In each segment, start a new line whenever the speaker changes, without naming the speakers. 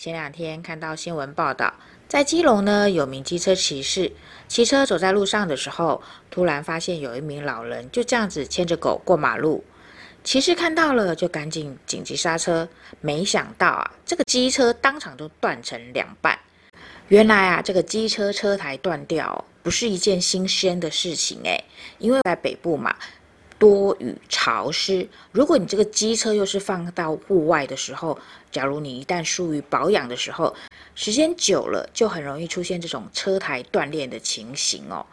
前两天看到新闻报道，在基隆呢，有名机车骑士骑车走在路上的时候，突然发现有一名老人就这样子牵着狗过马路。骑士看到了，就赶紧紧急刹车，没想到啊，这个机车当场就断成两半。原来啊，这个机车车台断掉不是一件新鲜的事情诶，因为在北部嘛。多雨潮湿，如果你这个机车又是放到户外的时候，假如你一旦疏于保养的时候，时间久了就很容易出现这种车台断裂的情形哦。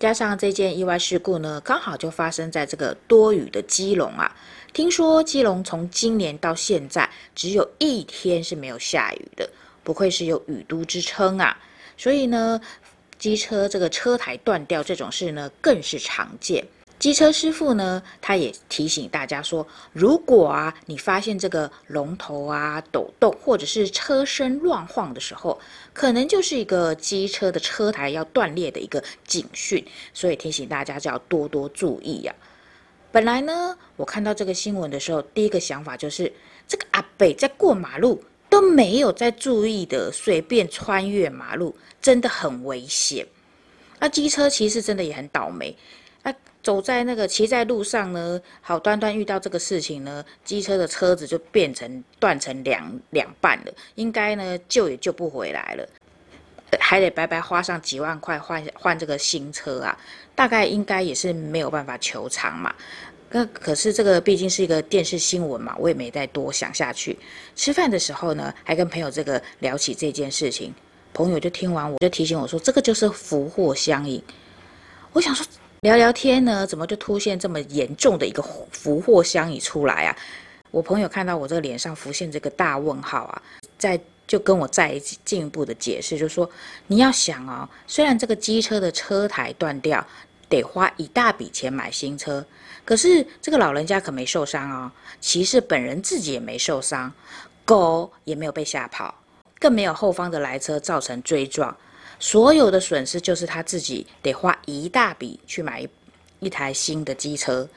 加上这件意外事故呢，刚好就发生在这个多雨的基隆啊。听说基隆从今年到现在只有一天是没有下雨的，不愧是有雨都之称啊。所以呢，机车这个车台断掉这种事呢，更是常见。机车师傅呢，他也提醒大家说，如果啊，你发现这个龙头啊抖动，或者是车身乱晃的时候，可能就是一个机车的车台要断裂的一个警讯，所以提醒大家就要多多注意呀、本来呢，我看到这个新闻的时候，第一个想法就是，这个阿北在过马路都没有在注意的，随便穿越马路，真的很危险。那机车其实真的也很倒霉。走在那个骑在路上呢，好端端遇到这个事情呢，机车的车子就变成断成两两半了，应该呢救也救不回来了，还得白白花上几万块换换这个新车啊，大概应该也是没有办法求偿嘛。那可是这个毕竟是一个电视新闻嘛，我也没再多想下去。吃饭的时候呢，还跟朋友这个聊起这件事情，朋友就听完我就提醒我说，这个就是福祸相依。我想说。聊聊天呢，怎么就出现这么严重的一个福祸相依出来啊？我朋友看到我这个脸上浮现这个大问号啊，再就跟我再一进一步的解释，就说你要想哦，虽然这个机车的车台断掉，得花一大笔钱买新车，可是这个老人家可没受伤哦，骑士本人自己也没受伤，狗也没有被吓跑，更没有后方的来车造成追撞。所有的损失就是他自己得花一大笔去买一一台新的机车，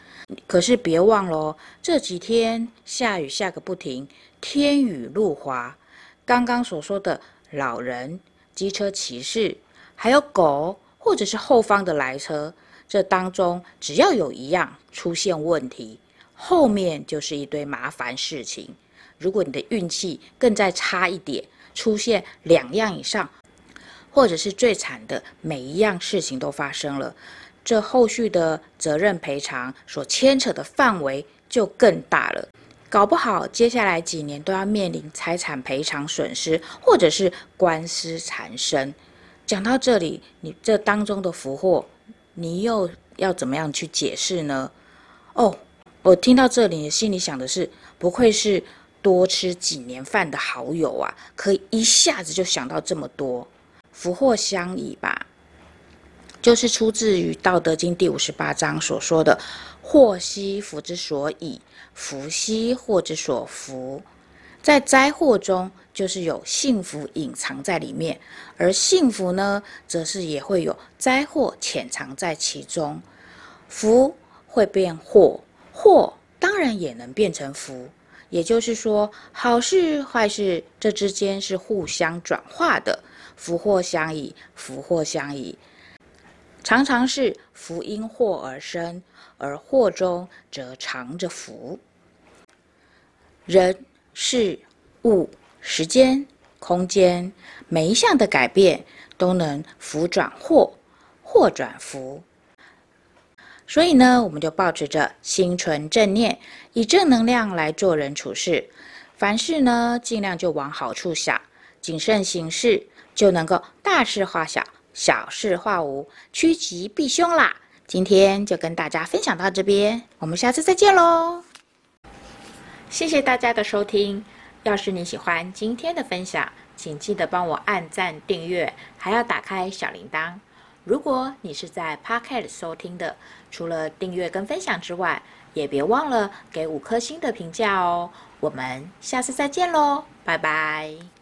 可是别忘了，这几天下雨下个不停，天雨路滑。刚刚所说的老人、机车骑士，还有狗，或者是后方的来车，这当中只要有一样出现问题，后面就是一堆麻烦事情。如果你的运气更再差一点，出现两样以上。或者是最惨的，每一样事情都发生了，这后续的责任赔偿所牵扯的范围就更大了，搞不好接下来几年都要面临财产赔偿损失，或者是官司缠身。讲到这里，你这当中的福祸，你又要怎么样去解释呢？哦，我听到这里，心里想的是，不愧是多吃几年饭的好友啊，可以一下子就想到这么多。福祸相倚吧，就是出自于《道德经》第五十八章所说的“祸兮福之所倚，福兮祸之所伏”。在灾祸中，就是有幸福隐藏在里面；而幸福呢，则是也会有灾祸潜藏在其中。福会变祸，祸当然也能变成福。也就是说，好事坏事这之间是互相转化的。福祸相倚，福祸相倚，常常是福因祸而生，而祸中则藏着福。人、事、物、时间、空间，每一项的改变都能福转祸，祸转福。所以呢，我们就保持着心存正念，以正能量来做人处事，凡事呢，尽量就往好处想，谨慎行事。就能够大事化小，小事化无，趋吉避凶啦。今天就跟大家分享到这边，我们下次再见喽。谢谢大家的收听。要是你喜欢今天的分享，请记得帮我按赞、订阅，还要打开小铃铛。如果你是在 Podcast 收听的，除了订阅跟分享之外，也别忘了给五颗星的评价哦。我们下次再见喽，拜拜。